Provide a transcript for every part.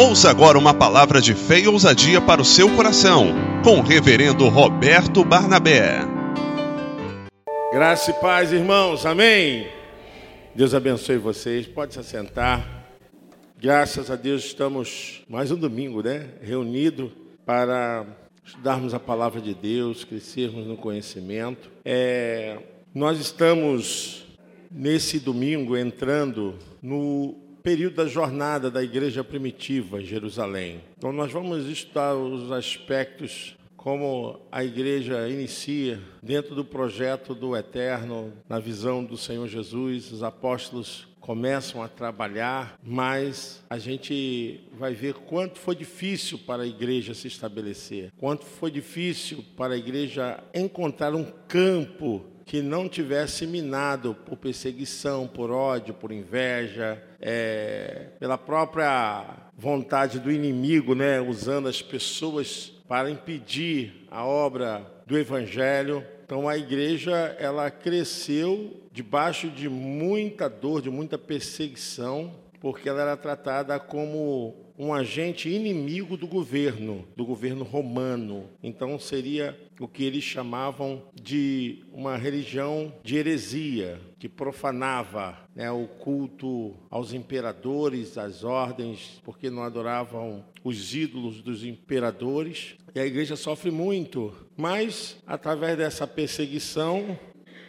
Ouça agora uma palavra de fé e ousadia para o seu coração, com o reverendo Roberto Barnabé. Graça e paz, irmãos, amém? Deus abençoe vocês, pode se assentar. Graças a Deus estamos mais um domingo, né? Reunido para estudarmos a palavra de Deus, crescermos no conhecimento. É, nós estamos nesse domingo entrando no período da jornada da igreja primitiva em Jerusalém. Então nós vamos estudar os aspectos como a igreja inicia dentro do projeto do eterno, na visão do Senhor Jesus, os apóstolos começam a trabalhar, mas a gente vai ver quanto foi difícil para a igreja se estabelecer, quanto foi difícil para a igreja encontrar um campo que não tivesse minado por perseguição, por ódio, por inveja, é, pela própria vontade do inimigo, né, usando as pessoas para impedir a obra do evangelho. Então a igreja ela cresceu debaixo de muita dor, de muita perseguição, porque ela era tratada como um agente inimigo do governo, do governo romano. Então seria o que eles chamavam de uma religião de heresia, que profanava né, o culto aos imperadores, às ordens, porque não adoravam os ídolos dos imperadores. E a igreja sofre muito, mas através dessa perseguição,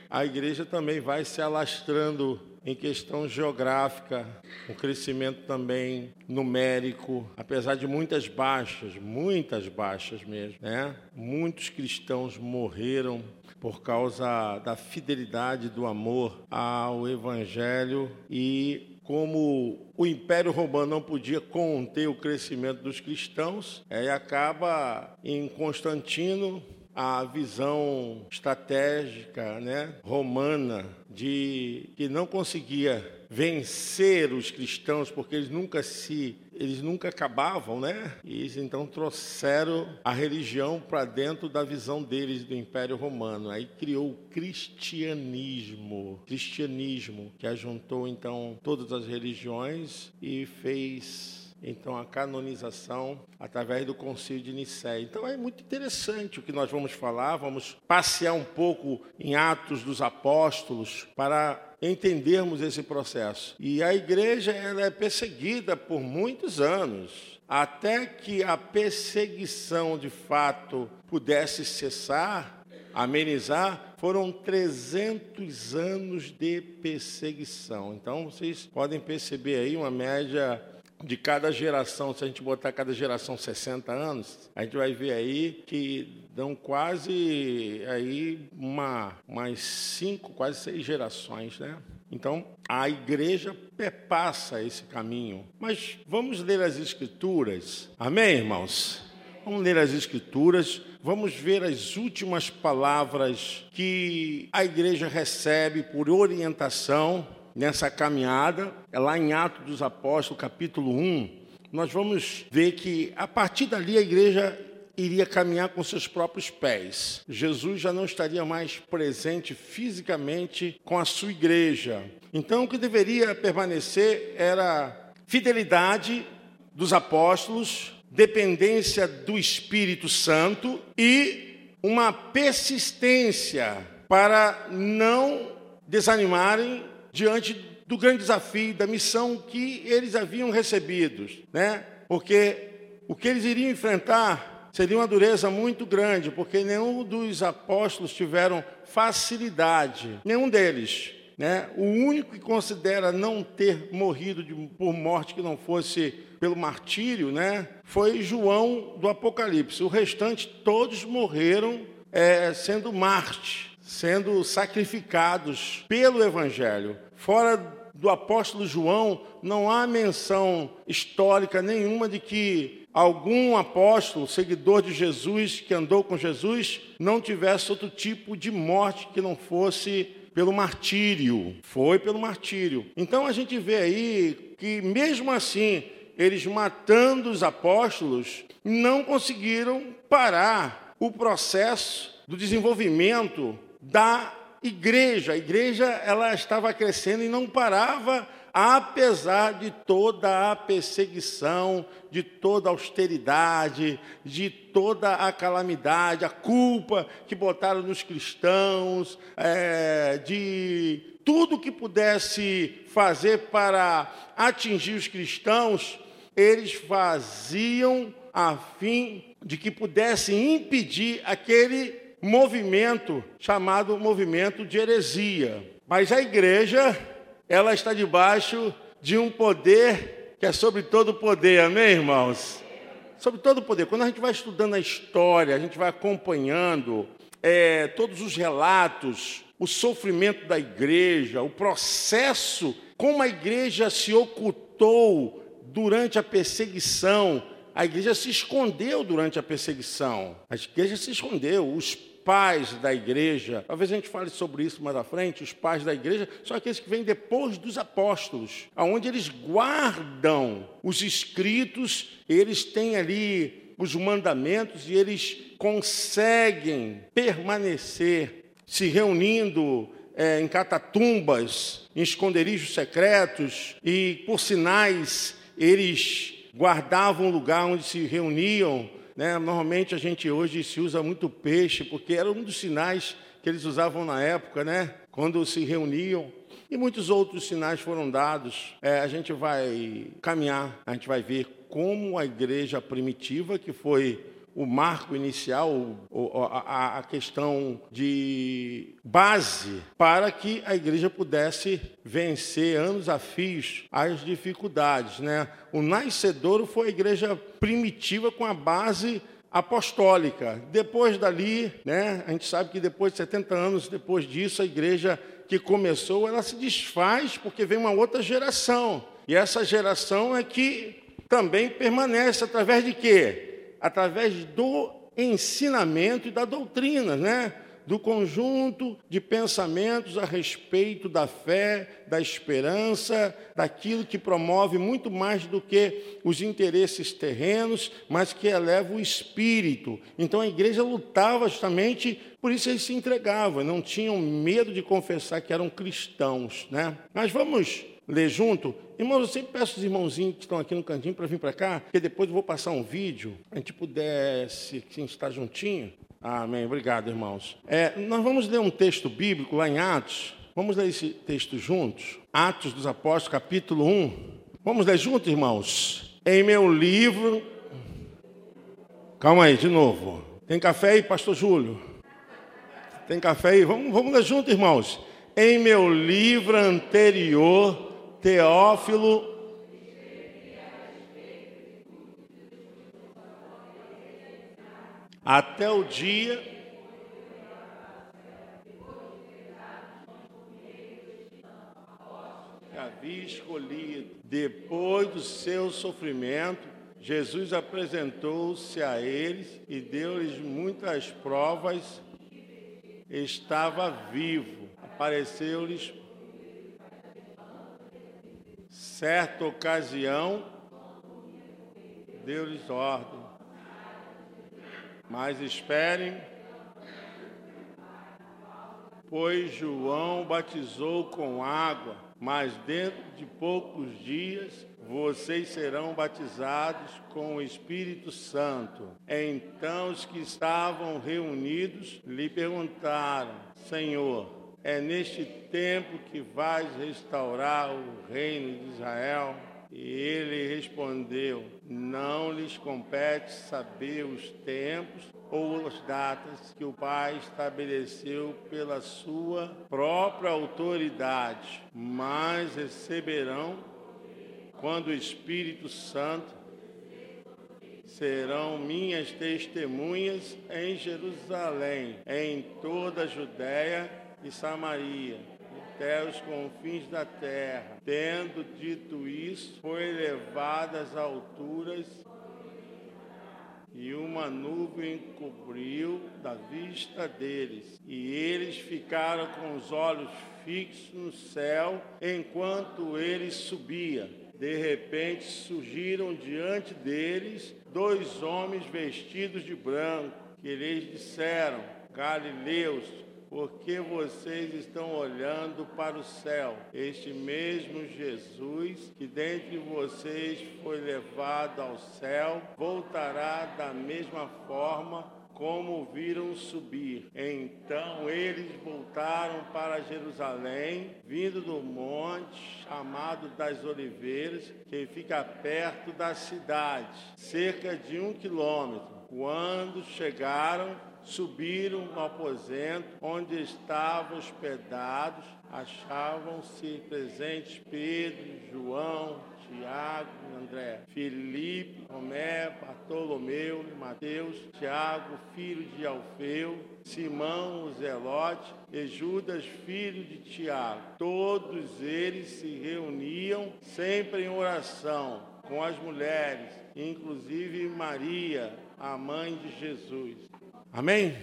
a igreja também vai se alastrando em questão geográfica, um crescimento também numérico, apesar de muitas baixas, muitas baixas mesmo, né? Muitos cristãos morreram por causa da fidelidade do amor ao evangelho e como o Império Romano não podia conter o crescimento dos cristãos, aí acaba em Constantino a visão estratégica né, romana de que não conseguia vencer os cristãos porque eles nunca se eles nunca acabavam, né? E eles então trouxeram a religião para dentro da visão deles do Império Romano. Aí criou o cristianismo, cristianismo que ajuntou então todas as religiões e fez então a canonização através do Concílio de Nicéia. Então é muito interessante o que nós vamos falar, vamos passear um pouco em Atos dos Apóstolos para entendermos esse processo. E a igreja ela é perseguida por muitos anos, até que a perseguição de fato pudesse cessar, amenizar, foram 300 anos de perseguição. Então vocês podem perceber aí uma média de cada geração, se a gente botar cada geração 60 anos, a gente vai ver aí que dão quase aí uma, umas cinco, quase seis gerações, né? Então, a igreja perpassa esse caminho. Mas vamos ler as escrituras. Amém, irmãos? Vamos ler as escrituras, vamos ver as últimas palavras que a igreja recebe por orientação nessa caminhada, é lá em Atos dos Apóstolos, capítulo 1, nós vamos ver que a partir dali a igreja iria caminhar com seus próprios pés. Jesus já não estaria mais presente fisicamente com a sua igreja. Então o que deveria permanecer era fidelidade dos apóstolos, dependência do Espírito Santo e uma persistência para não desanimarem diante do grande desafio, da missão que eles haviam recebido, né? Porque o que eles iriam enfrentar seria uma dureza muito grande, porque nenhum dos apóstolos tiveram facilidade, nenhum deles. Né? O único que considera não ter morrido de, por morte que não fosse pelo martírio né? foi João do Apocalipse. O restante, todos morreram é, sendo mártires sendo sacrificados pelo Evangelho. Fora do apóstolo João, não há menção histórica nenhuma de que algum apóstolo, seguidor de Jesus, que andou com Jesus, não tivesse outro tipo de morte que não fosse pelo martírio. Foi pelo martírio. Então a gente vê aí que, mesmo assim, eles matando os apóstolos, não conseguiram parar o processo do desenvolvimento da igreja. A igreja ela estava crescendo e não parava apesar de toda a perseguição, de toda a austeridade, de toda a calamidade, a culpa que botaram nos cristãos, é, de tudo que pudesse fazer para atingir os cristãos, eles faziam a fim de que pudessem impedir aquele movimento chamado movimento de heresia. Mas a igreja, ela está debaixo de um poder que é sobre todo poder, amém, irmãos? Sobre todo poder. Quando a gente vai estudando a história, a gente vai acompanhando é, todos os relatos, o sofrimento da igreja, o processo, como a igreja se ocultou durante a perseguição, a igreja se escondeu durante a perseguição. A igreja se escondeu. Os pais da igreja, talvez a gente fale sobre isso mais à frente, os pais da igreja são aqueles que vêm depois dos apóstolos, aonde eles guardam os escritos, eles têm ali os mandamentos e eles conseguem permanecer se reunindo é, em catatumbas, em esconderijos secretos e por sinais eles guardavam um lugar onde se reuniam. Né? Normalmente a gente hoje se usa muito peixe, porque era um dos sinais que eles usavam na época, né? quando se reuniam. E muitos outros sinais foram dados. É, a gente vai caminhar, a gente vai ver como a igreja primitiva, que foi o marco inicial, a questão de base para que a igreja pudesse vencer anos a fios as dificuldades. Né? O nascedouro foi a igreja primitiva com a base apostólica. Depois dali, né, a gente sabe que depois de 70 anos depois disso, a igreja que começou, ela se desfaz porque vem uma outra geração. E essa geração é que também permanece através de quê? Através do ensinamento e da doutrina, né? do conjunto de pensamentos a respeito da fé, da esperança, daquilo que promove muito mais do que os interesses terrenos, mas que eleva o espírito. Então a igreja lutava justamente por isso eles se entregavam, não tinham medo de confessar que eram cristãos, né? Mas vamos ler junto? Irmãos, eu sempre peço os irmãozinhos que estão aqui no cantinho para vir para cá, porque depois eu vou passar um vídeo, a gente pudesse estar juntinho. Amém. Obrigado, irmãos. É, nós vamos ler um texto bíblico lá em Atos. Vamos ler esse texto juntos? Atos dos Apóstolos, capítulo 1. Vamos ler juntos, irmãos? Em meu livro. Calma aí, de novo. Tem café aí, pastor Júlio? Tem café aí? Vamos, vamos ler juntos, irmãos. Em meu livro anterior Teófilo até o dia que havia escolhido. Depois do seu sofrimento, Jesus apresentou-se a eles e deu-lhes muitas provas. Estava vivo, apareceu-lhes certa ocasião, deu-lhes ordem. Mas esperem, pois João batizou com água, mas dentro de poucos dias vocês serão batizados com o Espírito Santo. Então os que estavam reunidos lhe perguntaram: Senhor, é neste tempo que vais restaurar o reino de Israel? E ele respondeu: Não lhes compete saber os tempos ou as datas que o Pai estabeleceu pela sua própria autoridade, mas receberão quando o Espírito Santo serão minhas testemunhas em Jerusalém, em toda a Judéia e Samaria, até os confins da terra. Tendo dito isso, foi levada às alturas e uma nuvem cobriu da vista deles. E eles ficaram com os olhos fixos no céu enquanto ele subia. De repente surgiram diante deles dois homens vestidos de branco, que lhes disseram: Galileus, porque vocês estão olhando para o céu. Este mesmo Jesus que dentre vocês foi levado ao céu, voltará da mesma forma como viram subir. Então eles voltaram para Jerusalém, vindo do monte chamado das Oliveiras, que fica perto da cidade, cerca de um quilômetro. Quando chegaram, subiram no aposento onde estavam hospedados, achavam-se presentes Pedro, João, Tiago, André, Felipe, Tomé, Bartolomeu, Mateus, Tiago, filho de Alfeu, Simão, o Zelote e Judas, filho de Tiago. Todos eles se reuniam sempre em oração com as mulheres, inclusive Maria, a mãe de Jesus. Amém?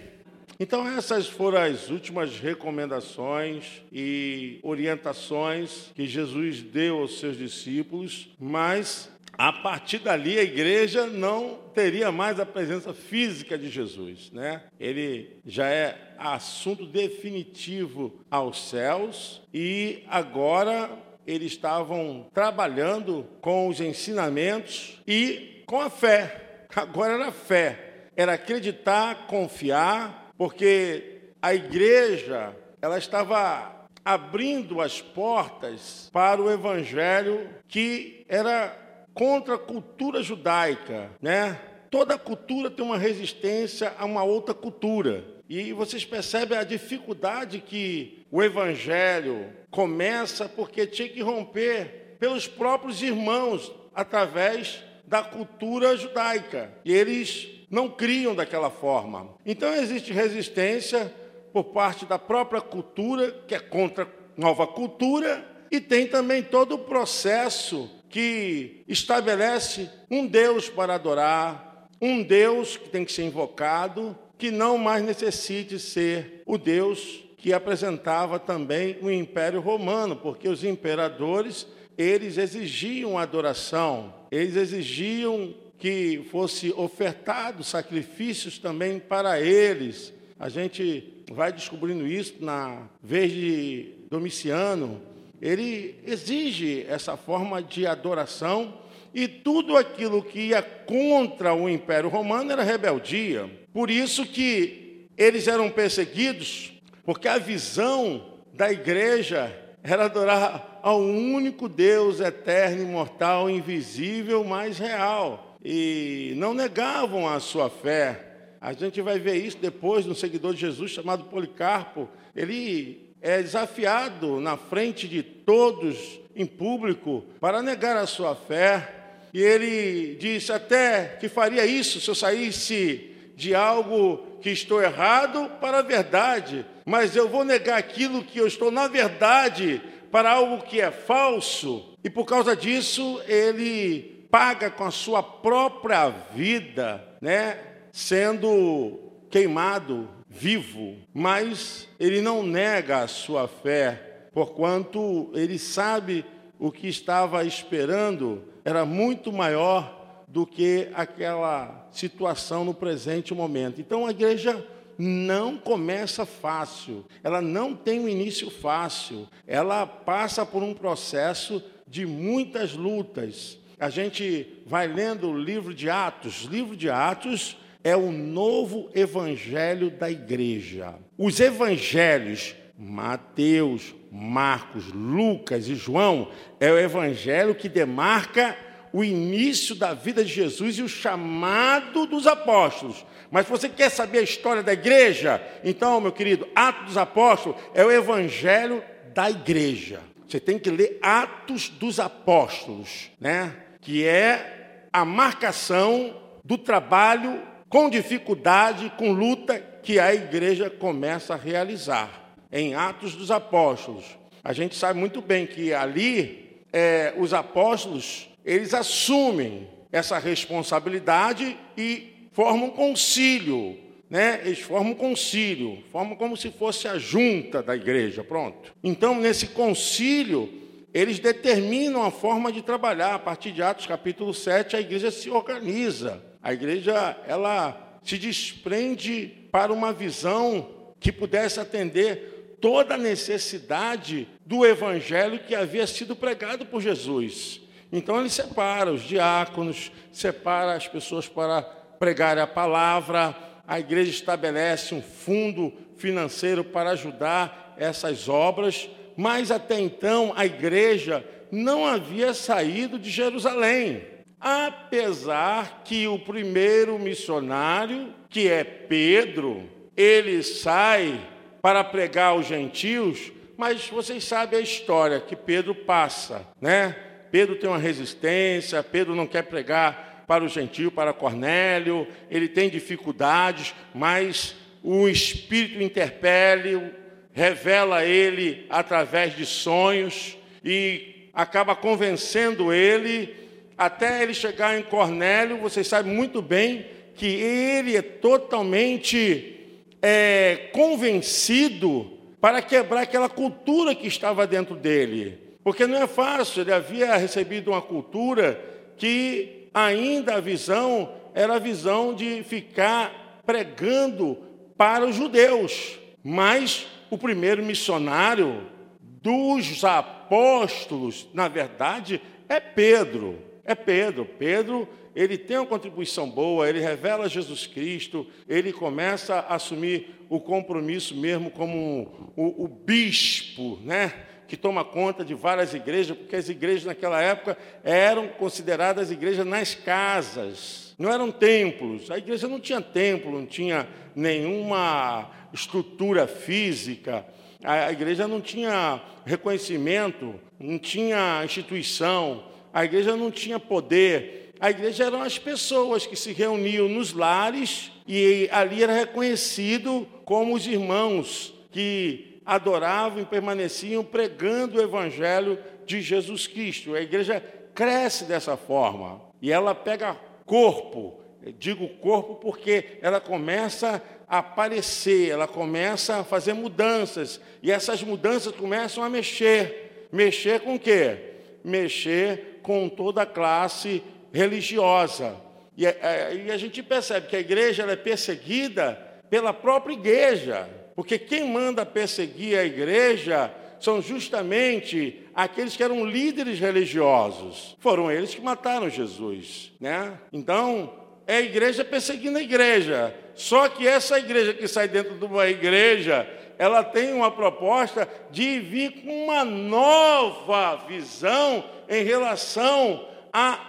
Então, essas foram as últimas recomendações e orientações que Jesus deu aos seus discípulos, mas a partir dali a igreja não teria mais a presença física de Jesus, né? Ele já é assunto definitivo aos céus e agora eles estavam trabalhando com os ensinamentos e com a fé. Agora era fé, era acreditar, confiar porque a igreja ela estava abrindo as portas para o evangelho que era contra a cultura judaica, né? Toda cultura tem uma resistência a uma outra cultura. E vocês percebem a dificuldade que o evangelho começa porque tinha que romper pelos próprios irmãos através da cultura judaica. E eles não criam daquela forma. Então existe resistência por parte da própria cultura, que é contra a nova cultura, e tem também todo o processo que estabelece um Deus para adorar, um Deus que tem que ser invocado, que não mais necessite ser o Deus que apresentava também o Império Romano, porque os imperadores, eles exigiam adoração, eles exigiam que fosse ofertado sacrifícios também para eles. A gente vai descobrindo isso na vez de Domiciano. Ele exige essa forma de adoração e tudo aquilo que ia contra o Império Romano era rebeldia. Por isso que eles eram perseguidos, porque a visão da igreja era adorar ao único Deus eterno, imortal, invisível, mas real e não negavam a sua fé. A gente vai ver isso depois no seguidor de Jesus chamado Policarpo. Ele é desafiado na frente de todos em público para negar a sua fé. E ele disse até que faria isso se eu saísse de algo que estou errado para a verdade, mas eu vou negar aquilo que eu estou na verdade para algo que é falso. E por causa disso, ele paga com a sua própria vida, né, sendo queimado vivo, mas ele não nega a sua fé, porquanto ele sabe o que estava esperando era muito maior do que aquela situação no presente momento. Então a igreja não começa fácil, ela não tem um início fácil, ela passa por um processo de muitas lutas, a gente vai lendo o livro de Atos. O livro de Atos é o novo evangelho da igreja. Os evangelhos, Mateus, Marcos, Lucas e João, é o evangelho que demarca o início da vida de Jesus e o chamado dos apóstolos. Mas você quer saber a história da igreja, então, meu querido, Atos dos Apóstolos é o evangelho da igreja. Você tem que ler Atos dos Apóstolos, né? Que é a marcação do trabalho com dificuldade, com luta que a igreja começa a realizar. Em Atos dos Apóstolos, a gente sabe muito bem que ali é, os apóstolos eles assumem essa responsabilidade e formam um concílio, né? Eles formam um concílio, formam como se fosse a junta da igreja, pronto. Então, nesse concílio, eles determinam a forma de trabalhar. A partir de Atos capítulo 7, a igreja se organiza. A igreja, ela se desprende para uma visão que pudesse atender toda a necessidade do evangelho que havia sido pregado por Jesus. Então ele separa os diáconos, separa as pessoas para pregar a palavra, a igreja estabelece um fundo financeiro para ajudar essas obras, mas até então a igreja não havia saído de Jerusalém. Apesar que o primeiro missionário, que é Pedro, ele sai para pregar aos gentios, mas vocês sabem a história que Pedro passa, né? Pedro tem uma resistência, Pedro não quer pregar para o gentio, para Cornélio, ele tem dificuldades, mas o Espírito interpele, revela ele através de sonhos e acaba convencendo ele até ele chegar em Cornélio. Vocês sabem muito bem que ele é totalmente é, convencido para quebrar aquela cultura que estava dentro dele. Porque não é fácil, ele havia recebido uma cultura que ainda a visão era a visão de ficar pregando para os judeus. Mas o primeiro missionário dos apóstolos, na verdade, é Pedro. É Pedro. Pedro, ele tem uma contribuição boa, ele revela Jesus Cristo, ele começa a assumir o compromisso mesmo como o, o bispo, né? que toma conta de várias igrejas, porque as igrejas naquela época eram consideradas igrejas nas casas, não eram templos. A igreja não tinha templo, não tinha nenhuma estrutura física, a igreja não tinha reconhecimento, não tinha instituição, a igreja não tinha poder. A igreja eram as pessoas que se reuniam nos lares e ali era reconhecido como os irmãos que adoravam e permaneciam pregando o evangelho de Jesus Cristo. A igreja cresce dessa forma e ela pega corpo. Digo corpo porque ela começa a aparecer, ela começa a fazer mudanças e essas mudanças começam a mexer. Mexer com o quê? Mexer com toda a classe religiosa. E a, a, e a gente percebe que a igreja é perseguida pela própria igreja. Porque quem manda perseguir a igreja são justamente aqueles que eram líderes religiosos. Foram eles que mataram Jesus, né? Então, é a igreja perseguindo a igreja. Só que essa igreja que sai dentro de uma igreja, ela tem uma proposta de vir com uma nova visão em relação à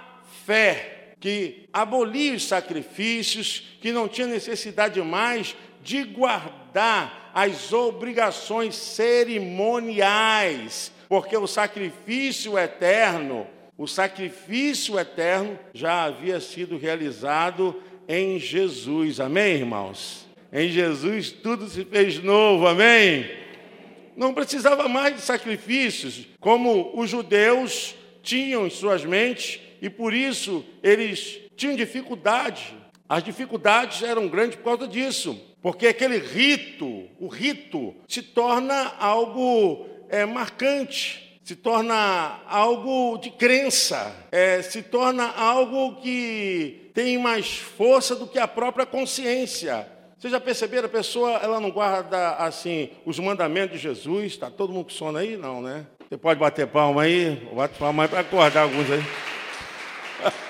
fé, que abolia os sacrifícios, que não tinha necessidade mais de guardar as obrigações cerimoniais, porque o sacrifício eterno, o sacrifício eterno já havia sido realizado em Jesus. Amém, irmãos? Em Jesus tudo se fez novo. Amém? Não precisava mais de sacrifícios, como os judeus tinham em suas mentes, e por isso eles tinham dificuldade. As dificuldades eram grandes por causa disso. Porque aquele rito, o rito, se torna algo é, marcante, se torna algo de crença, é, se torna algo que tem mais força do que a própria consciência. Vocês já perceberam, a pessoa ela não guarda assim os mandamentos de Jesus? Está todo mundo com sono aí? Não, né? Você pode bater palma aí, bate palma aí para acordar alguns aí.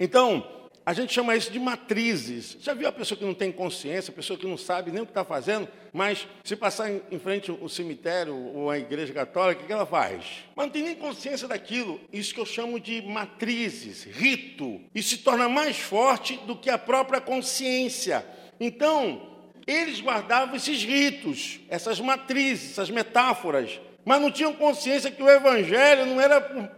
Então, a gente chama isso de matrizes. Já viu a pessoa que não tem consciência, a pessoa que não sabe nem o que está fazendo, mas se passar em frente ao cemitério ou a igreja católica, o que ela faz? Mas não tem nem consciência daquilo. Isso que eu chamo de matrizes, rito. E se torna mais forte do que a própria consciência. Então, eles guardavam esses ritos, essas matrizes, essas metáforas, mas não tinham consciência que o evangelho não era por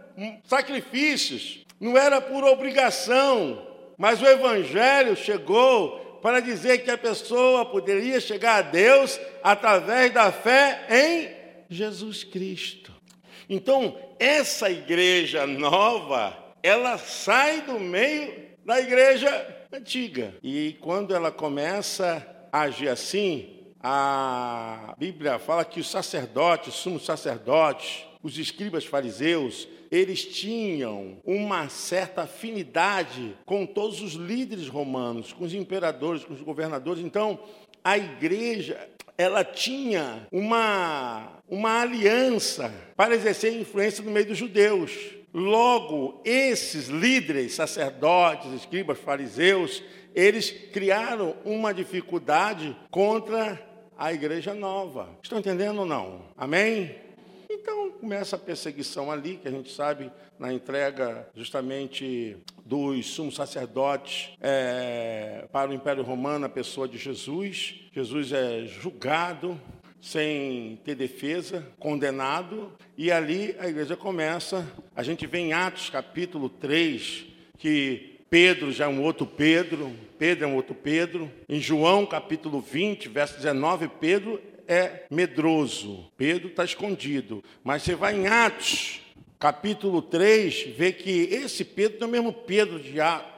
sacrifícios, não era por obrigação, mas o Evangelho chegou para dizer que a pessoa poderia chegar a Deus através da fé em Jesus Cristo. Então, essa igreja nova, ela sai do meio da igreja antiga. E quando ela começa a agir assim, a Bíblia fala que os sacerdotes, os sumos sacerdotes, os escribas fariseus, eles tinham uma certa afinidade com todos os líderes romanos, com os imperadores, com os governadores. Então, a igreja, ela tinha uma, uma aliança para exercer influência no meio dos judeus. Logo, esses líderes, sacerdotes, escribas, fariseus, eles criaram uma dificuldade contra a igreja nova. Estão entendendo ou não? Amém? Então começa a perseguição ali, que a gente sabe na entrega justamente dos sumos sacerdotes é, para o Império Romano, a pessoa de Jesus. Jesus é julgado sem ter defesa, condenado, e ali a igreja começa. A gente vê em Atos capítulo 3 que Pedro já é um outro Pedro, Pedro é um outro Pedro. Em João capítulo 20, verso 19, Pedro é medroso, Pedro está escondido. Mas você vai em Atos, capítulo 3, vê que esse Pedro não é o mesmo Pedro de,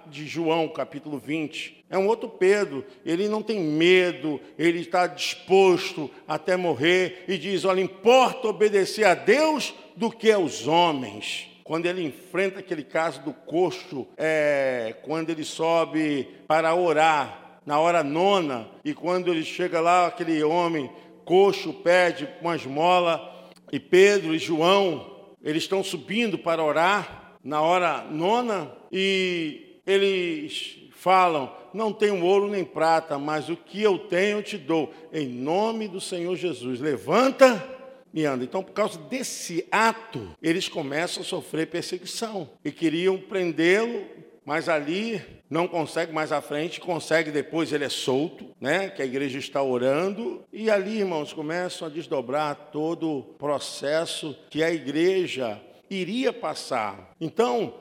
de João, capítulo 20. É um outro Pedro, ele não tem medo, ele está disposto até morrer e diz: Olha, importa obedecer a Deus do que aos homens quando ele enfrenta aquele caso do coxo, é, quando ele sobe para orar, na hora nona, e quando ele chega lá, aquele homem coxo pede uma esmola, e Pedro e João, eles estão subindo para orar na hora nona, e eles falam: Não tenho ouro nem prata, mas o que eu tenho eu te dou, em nome do Senhor Jesus. Levanta e anda. Então, por causa desse ato, eles começam a sofrer perseguição e queriam prendê-lo, mas ali não consegue mais à frente, consegue depois, ele é solto, né? Que a igreja está orando e ali, irmãos, começam a desdobrar todo o processo que a igreja iria passar. Então,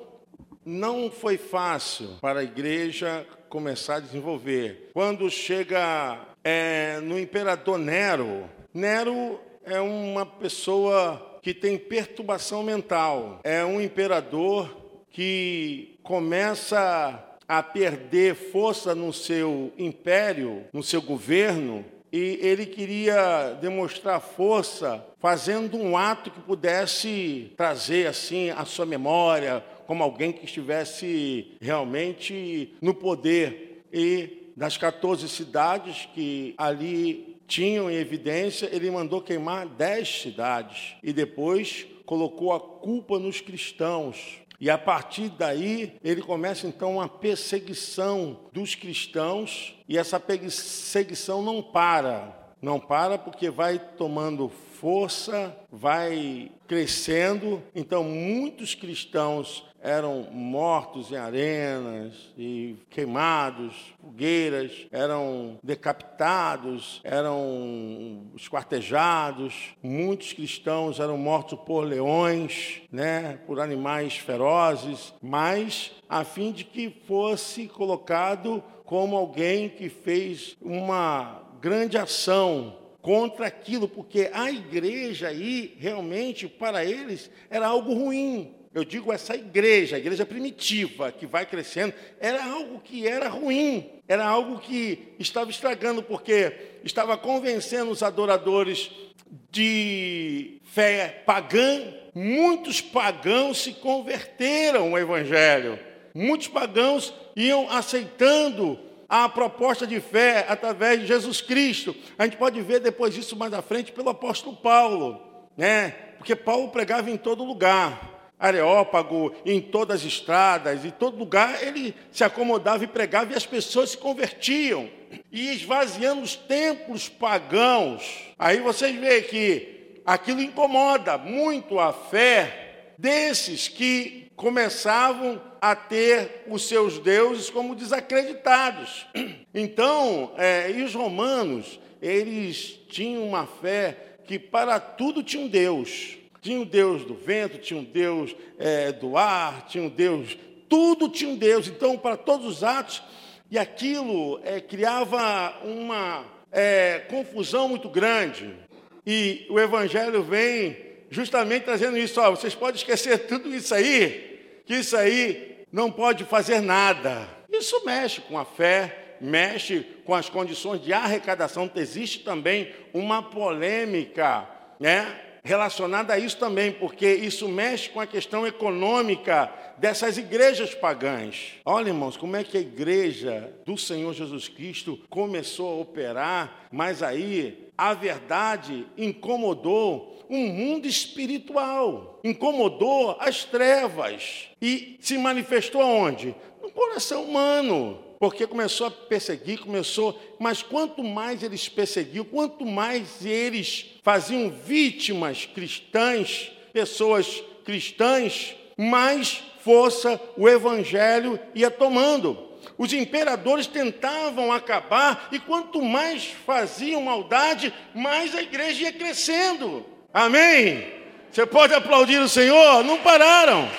não foi fácil para a igreja começar a desenvolver. Quando chega é, no imperador Nero, Nero é uma pessoa que tem perturbação mental, é um imperador que começa a perder força no seu império, no seu governo, e ele queria demonstrar força fazendo um ato que pudesse trazer assim a sua memória como alguém que estivesse realmente no poder e das 14 cidades que ali tinham em evidência, ele mandou queimar dez cidades e depois colocou a culpa nos cristãos. E a partir daí, ele começa então uma perseguição dos cristãos, e essa perseguição não para. Não para porque vai tomando força, vai crescendo. Então, muitos cristãos eram mortos em arenas e queimados, fogueiras, eram decapitados, eram esquartejados. Muitos cristãos eram mortos por leões, né, por animais ferozes, mas a fim de que fosse colocado como alguém que fez uma grande ação contra aquilo, porque a igreja aí realmente para eles era algo ruim, eu digo essa igreja, a igreja primitiva, que vai crescendo, era algo que era ruim, era algo que estava estragando, porque estava convencendo os adoradores de fé pagã. Muitos pagãos se converteram ao Evangelho, muitos pagãos iam aceitando a proposta de fé através de Jesus Cristo. A gente pode ver depois isso mais à frente pelo apóstolo Paulo, né? Porque Paulo pregava em todo lugar. Areópago, em todas as estradas, em todo lugar, ele se acomodava e pregava e as pessoas se convertiam. E esvaziando os templos pagãos. Aí vocês veem que aquilo incomoda muito a fé desses que começavam a ter os seus deuses como desacreditados. Então, é, e os romanos, eles tinham uma fé que para tudo tinha um Deus. Tinha o Deus do vento, tinha um Deus é, do ar, tinha um Deus, tudo tinha um Deus. Então, para todos os atos, e aquilo é, criava uma é, confusão muito grande. E o Evangelho vem justamente trazendo isso. Ó, vocês podem esquecer tudo isso aí, que isso aí não pode fazer nada. Isso mexe com a fé, mexe com as condições de arrecadação. Existe também uma polêmica, né? Relacionada a isso também, porque isso mexe com a questão econômica dessas igrejas pagãs. Olha, irmãos, como é que a igreja do Senhor Jesus Cristo começou a operar, mas aí a verdade incomodou um mundo espiritual, incomodou as trevas e se manifestou aonde? No coração humano porque começou a perseguir, começou, mas quanto mais eles perseguiam, quanto mais eles faziam vítimas cristãs, pessoas cristãs, mais força o evangelho ia tomando. Os imperadores tentavam acabar, e quanto mais faziam maldade, mais a igreja ia crescendo. Amém? Você pode aplaudir o Senhor? Não pararam.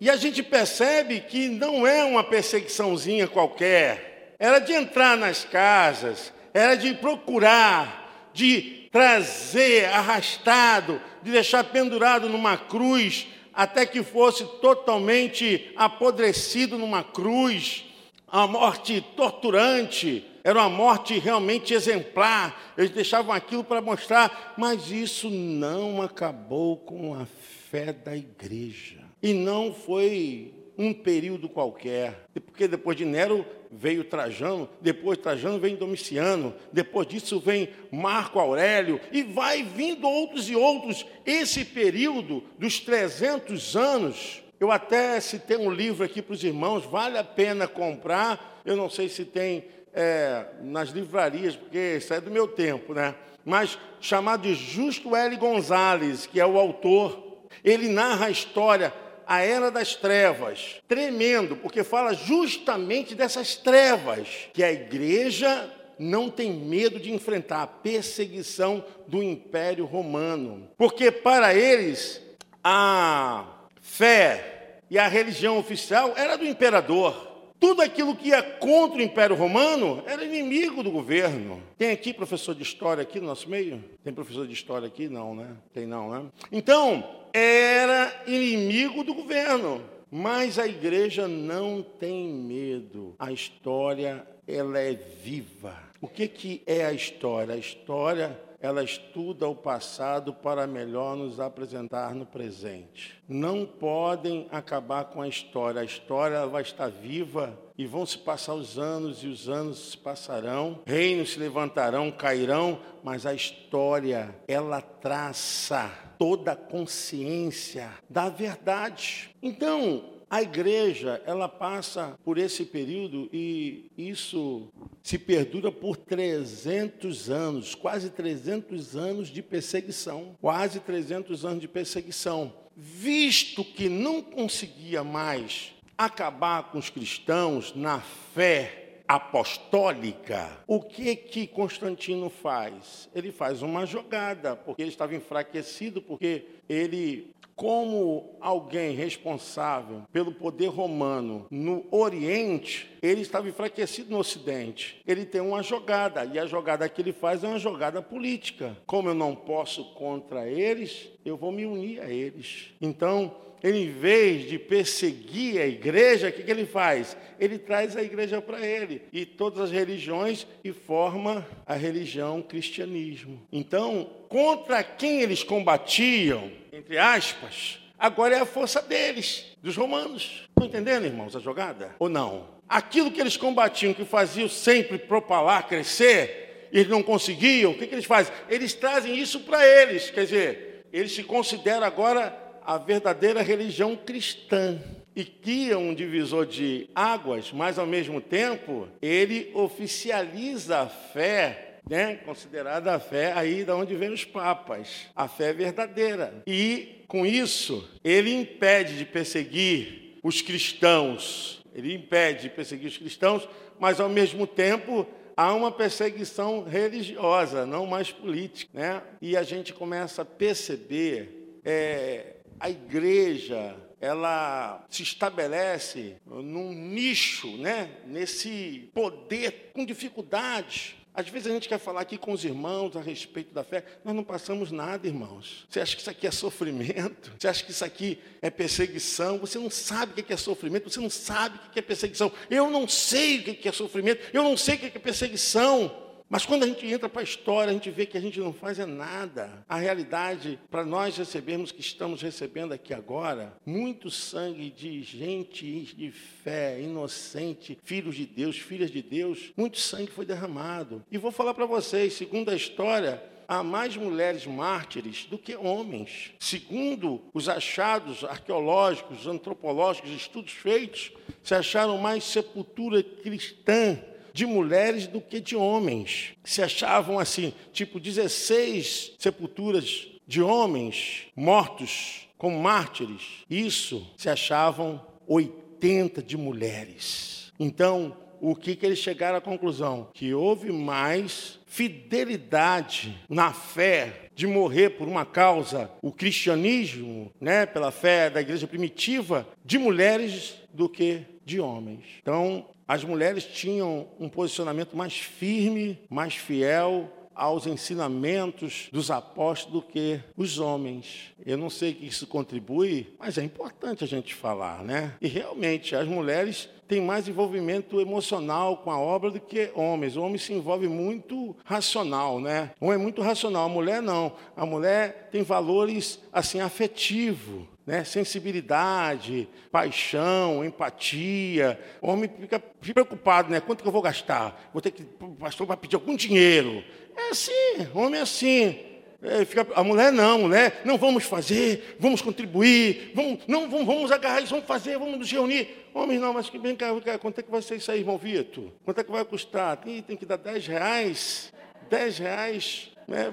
E a gente percebe que não é uma perseguiçãozinha qualquer. Era de entrar nas casas, era de procurar, de trazer arrastado, de deixar pendurado numa cruz, até que fosse totalmente apodrecido numa cruz. A morte torturante, era uma morte realmente exemplar. Eles deixavam aquilo para mostrar, mas isso não acabou com a fé da igreja. E não foi um período qualquer, porque depois de Nero veio Trajano, depois de Trajano vem Domiciano, depois disso vem Marco Aurélio, e vai vindo outros e outros. Esse período dos 300 anos, eu até citei um livro aqui para os irmãos, vale a pena comprar, eu não sei se tem é, nas livrarias, porque isso é do meu tempo, né? Mas chamado de Justo L. Gonzalez, que é o autor, ele narra a história a era das trevas. Tremendo, porque fala justamente dessas trevas que a igreja não tem medo de enfrentar a perseguição do Império Romano. Porque para eles a fé e a religião oficial era do imperador. Tudo aquilo que ia contra o Império Romano era inimigo do governo. Tem aqui professor de história aqui no nosso meio? Tem professor de história aqui? Não, né? Tem não, né? Então, era inimigo do governo. Mas a igreja não tem medo. A história, ela é viva. O que, que é a história? A história ela estuda o passado para melhor nos apresentar no presente. Não podem acabar com a história. A história vai estar viva e vão se passar os anos e os anos se passarão. Reinos se levantarão, cairão, mas a história ela traça toda a consciência da verdade. Então, a igreja, ela passa por esse período e isso se perdura por 300 anos, quase 300 anos de perseguição, quase 300 anos de perseguição. Visto que não conseguia mais acabar com os cristãos na fé apostólica, o que que Constantino faz? Ele faz uma jogada, porque ele estava enfraquecido, porque ele como alguém responsável pelo poder romano no Oriente, ele estava enfraquecido no Ocidente. Ele tem uma jogada, e a jogada que ele faz é uma jogada política. Como eu não posso contra eles, eu vou me unir a eles. Então, ele, em vez de perseguir a igreja, o que, que ele faz? Ele traz a igreja para ele e todas as religiões e forma a religião cristianismo. Então, contra quem eles combatiam, entre aspas, agora é a força deles, dos romanos. Estão entendendo, irmãos, a jogada? Ou não? Aquilo que eles combatiam, que faziam sempre propalar, crescer, eles não conseguiam, o que, que eles fazem? Eles trazem isso para eles, quer dizer, eles se consideram agora a verdadeira religião cristã e cria um divisor de águas, mas ao mesmo tempo ele oficializa a fé, né, considerada a fé aí da onde vem os papas, a fé verdadeira. E com isso ele impede de perseguir os cristãos, ele impede de perseguir os cristãos, mas ao mesmo tempo há uma perseguição religiosa, não mais política, né? E a gente começa a perceber é, a igreja ela se estabelece num nicho, né? nesse poder com dificuldade. Às vezes a gente quer falar aqui com os irmãos a respeito da fé, nós não passamos nada, irmãos. Você acha que isso aqui é sofrimento? Você acha que isso aqui é perseguição? Você não sabe o que é sofrimento, você não sabe o que é perseguição. Eu não sei o que é sofrimento, eu não sei o que é perseguição. Mas quando a gente entra para a história, a gente vê que a gente não faz é nada. A realidade, para nós recebermos que estamos recebendo aqui agora, muito sangue de gente de fé, inocente, filhos de Deus, filhas de Deus, muito sangue foi derramado. E vou falar para vocês, segundo a história, há mais mulheres mártires do que homens. Segundo os achados arqueológicos, antropológicos, estudos feitos, se acharam mais sepultura cristã de mulheres do que de homens. Se achavam assim, tipo 16 sepulturas de homens mortos como mártires. Isso se achavam 80 de mulheres. Então, o que, que eles chegaram à conclusão? Que houve mais fidelidade na fé de morrer por uma causa, o cristianismo, né, pela fé da igreja primitiva, de mulheres do que de homens. Então, as mulheres tinham um posicionamento mais firme, mais fiel aos ensinamentos dos apóstolos do que os homens. Eu não sei que isso contribui, mas é importante a gente falar, né? E realmente as mulheres têm mais envolvimento emocional com a obra do que homens. O homem se envolve muito racional, né? Um é muito racional, a mulher não. A mulher tem valores assim afetivos né? sensibilidade, paixão, empatia. O homem fica preocupado, né? Quanto que eu vou gastar? Vou ter que, o pastor vai pedir algum dinheiro. É assim, homem é assim. É, fica, a mulher não, mulher, não vamos fazer, vamos contribuir, vamos, não vamos, vamos agarrar isso, vamos fazer, vamos nos reunir. Homem não, mas que bem, quanto é que vai ser isso aí, irmão Vitor? Quanto é que vai custar? Tem, tem que dar 10 reais, 10 reais, né?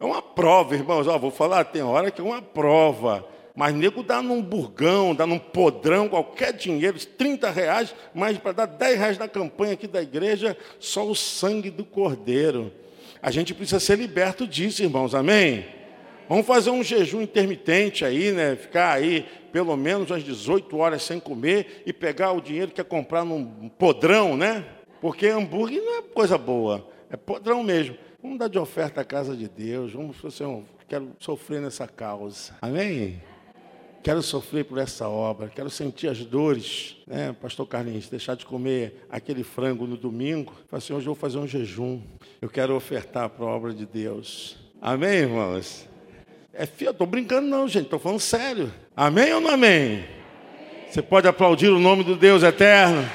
É uma prova, irmãos. Ó, vou falar, tem hora que é uma prova. Mas nego dá num burgão, dá num podrão, qualquer dinheiro, 30 reais, mas para dar 10 reais na campanha aqui da igreja, só o sangue do cordeiro. A gente precisa ser liberto disso, irmãos, amém? Vamos fazer um jejum intermitente aí, né? Ficar aí pelo menos às 18 horas sem comer e pegar o dinheiro que é comprar num podrão, né? Porque hambúrguer não é coisa boa, é podrão mesmo. Vamos dar de oferta à casa de Deus, vamos fazer um, quero sofrer nessa causa. Amém? Quero sofrer por essa obra, quero sentir as dores, né, Pastor Carlinhos, deixar de comer aquele frango no domingo. Falei assim, hoje eu vou fazer um jejum, eu quero ofertar para a obra de Deus. Amém, irmãos? É fio, estou brincando não, gente, estou falando sério. Amém ou não amém? Você pode aplaudir o nome do Deus eterno?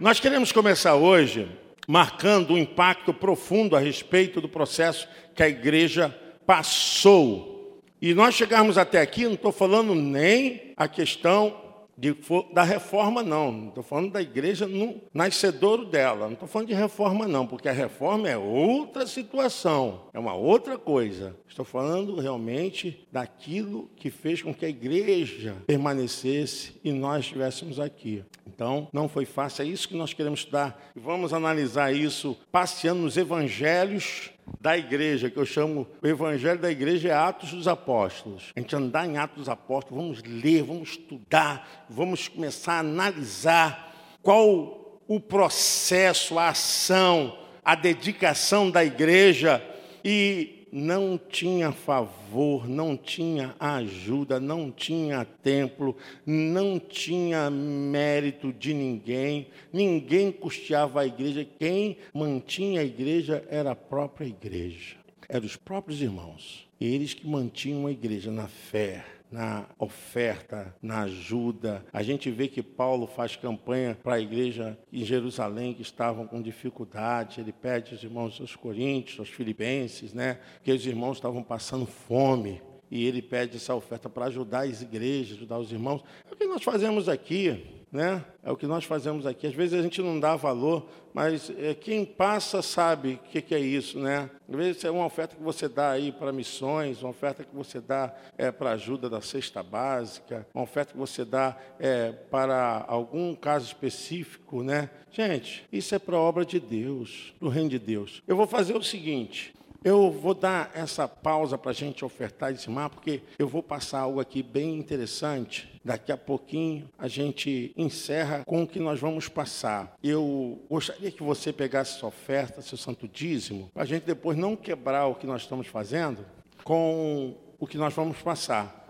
Nós queremos começar hoje marcando um impacto profundo a respeito do processo que a igreja passou. E nós chegarmos até aqui, não estou falando nem a questão de, da reforma, não. Estou falando da igreja no nascedouro dela. Não estou falando de reforma, não, porque a reforma é outra situação, é uma outra coisa. Estou falando realmente daquilo que fez com que a igreja permanecesse e nós estivéssemos aqui. Então, não foi fácil, é isso que nós queremos estudar. E vamos analisar isso passeando nos evangelhos da igreja, que eu chamo o evangelho da igreja é Atos dos Apóstolos. A gente andar em Atos dos Apóstolos, vamos ler, vamos estudar, vamos começar a analisar qual o processo, a ação, a dedicação da igreja e não tinha favor, não tinha ajuda, não tinha templo, não tinha mérito de ninguém, ninguém custeava a igreja, quem mantinha a igreja era a própria igreja, eram os próprios irmãos, eles que mantinham a igreja na fé, na oferta, na ajuda. A gente vê que Paulo faz campanha para a igreja em Jerusalém que estavam com dificuldade. Ele pede aos irmãos aos coríntios, aos filipenses, né, que os irmãos estavam passando fome. E ele pede essa oferta para ajudar as igrejas, ajudar os irmãos. É o que nós fazemos aqui né? É o que nós fazemos aqui. Às vezes a gente não dá valor, mas é, quem passa sabe o que, que, é isso, né? Às vezes é uma oferta que você dá aí para missões, uma oferta que você dá é, para ajuda da cesta básica, uma oferta que você dá é, para algum caso específico, né? Gente, isso é para a obra de Deus, para o reino de Deus. Eu vou fazer o seguinte: eu vou dar essa pausa para a gente ofertar e dizimar, porque eu vou passar algo aqui bem interessante. Daqui a pouquinho a gente encerra com o que nós vamos passar. Eu gostaria que você pegasse essa oferta, seu santo dízimo, para a gente depois não quebrar o que nós estamos fazendo com o que nós vamos passar.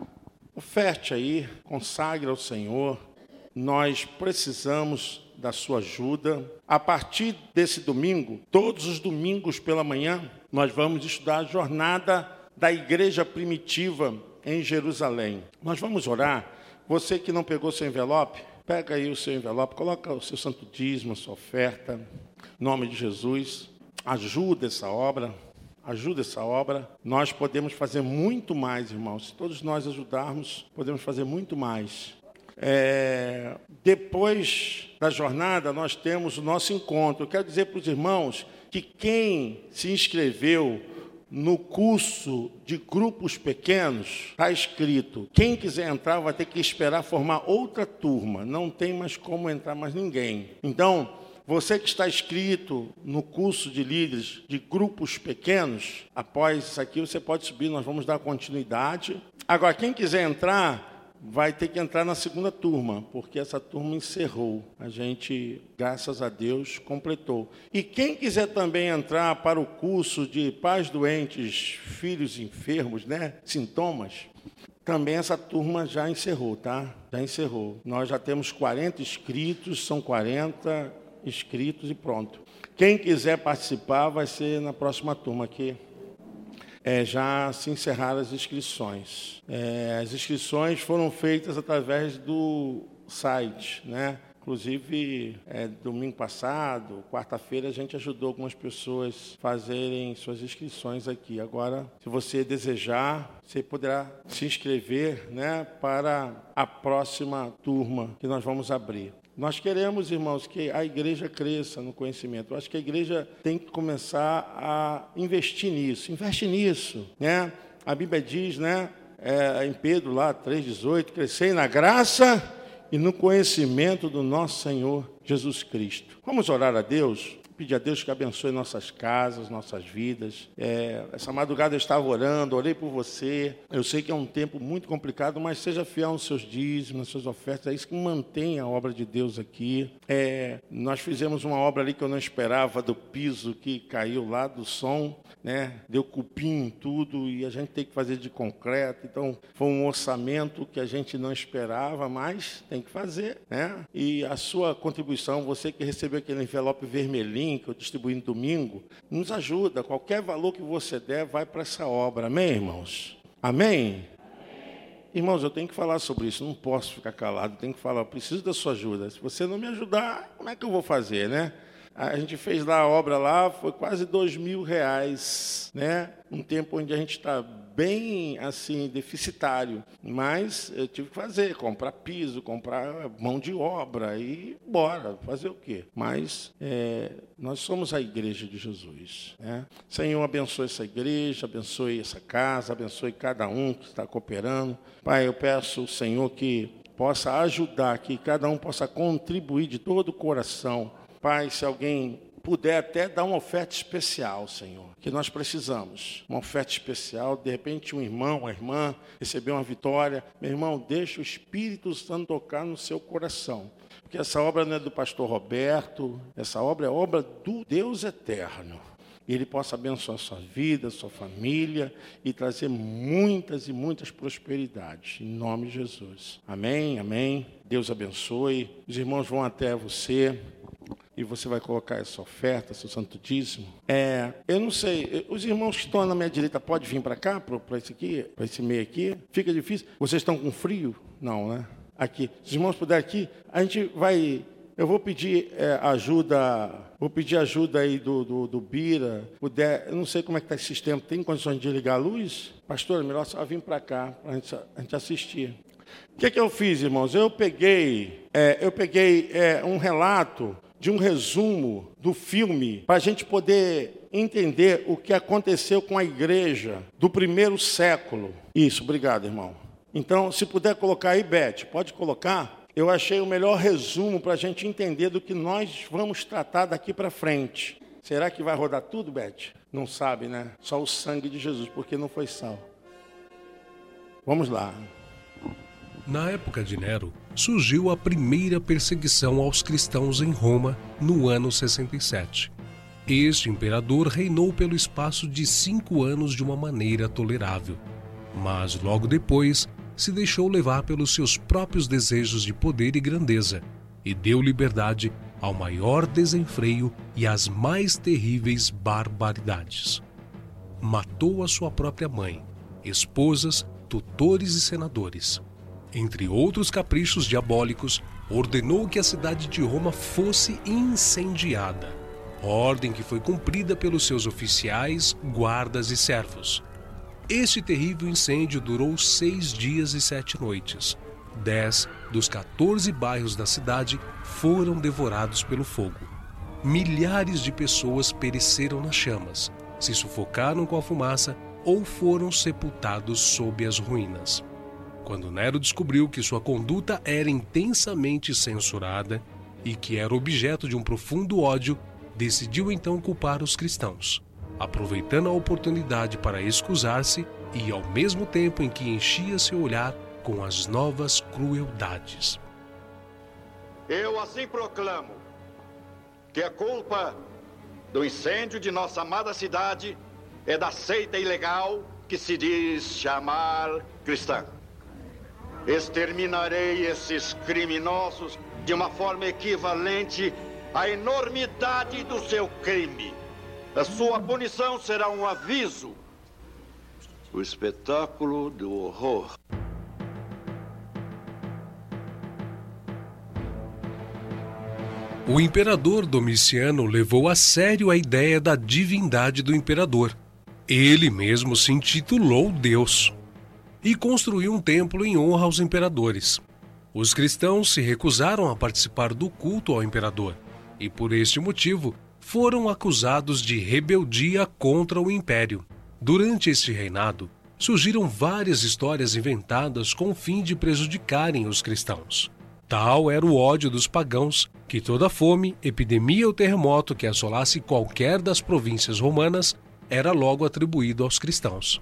Oferte aí, consagre ao Senhor. Nós precisamos da sua ajuda. A partir desse domingo, todos os domingos pela manhã, nós vamos estudar a jornada da igreja primitiva em Jerusalém. Nós vamos orar. Você que não pegou seu envelope, pega aí o seu envelope, coloca o seu santo dízimo, a sua oferta, em nome de Jesus. Ajuda essa obra, ajuda essa obra. Nós podemos fazer muito mais, irmãos. Se todos nós ajudarmos, podemos fazer muito mais. É, depois da jornada, nós temos o nosso encontro. Eu quero dizer para os irmãos que quem se inscreveu no curso de grupos pequenos, está escrito: quem quiser entrar vai ter que esperar formar outra turma, não tem mais como entrar mais ninguém. Então, você que está inscrito no curso de líderes de grupos pequenos, após isso aqui você pode subir, nós vamos dar continuidade. Agora, quem quiser entrar, vai ter que entrar na segunda turma, porque essa turma encerrou. A gente, graças a Deus, completou. E quem quiser também entrar para o curso de pais doentes, filhos enfermos, né, sintomas, também essa turma já encerrou, tá? Já encerrou. Nós já temos 40 inscritos, são 40 inscritos e pronto. Quem quiser participar vai ser na próxima turma aqui é, já se encerraram as inscrições. É, as inscrições foram feitas através do site, né? Inclusive, é, domingo passado, quarta-feira, a gente ajudou algumas pessoas a fazerem suas inscrições aqui. Agora, se você desejar, você poderá se inscrever né, para a próxima turma que nós vamos abrir. Nós queremos, irmãos, que a igreja cresça no conhecimento. Eu acho que a igreja tem que começar a investir nisso. Investe nisso, né? A Bíblia diz, né, é, em Pedro lá 3:18, crescei na graça e no conhecimento do nosso Senhor Jesus Cristo. Vamos orar a Deus pedir a Deus que abençoe nossas casas, nossas vidas. É, essa madrugada eu estava orando, orei por você. Eu sei que é um tempo muito complicado, mas seja fiel nos seus dízimos, nas suas ofertas. É isso que mantém a obra de Deus aqui. É, nós fizemos uma obra ali que eu não esperava, do piso que caiu lá, do som, né? deu cupim em tudo e a gente tem que fazer de concreto. Então, foi um orçamento que a gente não esperava, mas tem que fazer. Né? E a sua contribuição, você que recebeu aquele envelope vermelhinho, que eu distribuí no domingo, nos ajuda. Qualquer valor que você der, vai para essa obra. Amém, irmãos? Amém? Irmãos, eu tenho que falar sobre isso, não posso ficar calado, tenho que falar, eu preciso da sua ajuda. Se você não me ajudar, como é que eu vou fazer, né? A gente fez lá a obra lá, foi quase dois mil reais, né? Um tempo onde a gente está bem assim deficitário, mas eu tive que fazer, comprar piso, comprar mão de obra e bora fazer o quê? Mas é, nós somos a igreja de Jesus, né? Senhor abençoe essa igreja, abençoe essa casa, abençoe cada um que está cooperando. Pai, eu peço o Senhor que possa ajudar, que cada um possa contribuir de todo o coração Pai, se alguém puder até dar uma oferta especial, Senhor, que nós precisamos. Uma oferta especial, de repente um irmão, uma irmã recebeu uma vitória. Meu irmão, deixa o Espírito Santo tocar no seu coração. Porque essa obra não é do pastor Roberto, essa obra é obra do Deus eterno. E Ele possa abençoar sua vida, sua família e trazer muitas e muitas prosperidades. Em nome de Jesus. Amém, amém. Deus abençoe. Os irmãos vão até você e você vai colocar essa oferta, seu santo dízimo. É, eu não sei, os irmãos que estão na minha direita podem vir para cá, para esse aqui, para esse meio aqui? Fica difícil? Vocês estão com frio? Não, né? Aqui. Se os irmãos puderem aqui, a gente vai. Eu vou pedir é, ajuda, vou pedir ajuda aí do, do, do Bira, puder, eu não sei como é que está esse sistema, tem condições de ligar a luz? Pastor, melhor só vir para cá, para a gente assistir. O que, é que eu fiz, irmãos? Eu peguei, é, eu peguei é, um relato de um resumo do filme para a gente poder entender o que aconteceu com a igreja do primeiro século. Isso, obrigado, irmão. Então, se puder colocar aí, Beth, pode colocar. Eu achei o melhor resumo para a gente entender do que nós vamos tratar daqui para frente. Será que vai rodar tudo, Beth? Não sabe, né? Só o sangue de Jesus, porque não foi sal. Vamos lá. Na época de Nero, surgiu a primeira perseguição aos cristãos em Roma no ano 67. Este imperador reinou pelo espaço de cinco anos de uma maneira tolerável, mas logo depois se deixou levar pelos seus próprios desejos de poder e grandeza e deu liberdade ao maior desenfreio e às mais terríveis barbaridades. Matou a sua própria mãe, esposas, tutores e senadores. Entre outros caprichos diabólicos, ordenou que a cidade de Roma fosse incendiada. Ordem que foi cumprida pelos seus oficiais, guardas e servos. Este terrível incêndio durou seis dias e sete noites. Dez dos 14 bairros da cidade foram devorados pelo fogo. Milhares de pessoas pereceram nas chamas, se sufocaram com a fumaça ou foram sepultados sob as ruínas. Quando Nero descobriu que sua conduta era intensamente censurada e que era objeto de um profundo ódio, decidiu então culpar os cristãos, aproveitando a oportunidade para excusar-se e, ao mesmo tempo em que enchia seu olhar com as novas crueldades. Eu assim proclamo que a culpa do incêndio de nossa amada cidade é da seita ilegal que se diz chamar cristã. Exterminarei esses criminosos de uma forma equivalente à enormidade do seu crime. A sua punição será um aviso o espetáculo do horror. O imperador Domiciano levou a sério a ideia da divindade do imperador. Ele mesmo se intitulou Deus e construiu um templo em honra aos imperadores. Os cristãos se recusaram a participar do culto ao imperador e, por este motivo, foram acusados de rebeldia contra o império. Durante este reinado, surgiram várias histórias inventadas com o fim de prejudicarem os cristãos. Tal era o ódio dos pagãos que toda fome, epidemia ou terremoto que assolasse qualquer das províncias romanas era logo atribuído aos cristãos.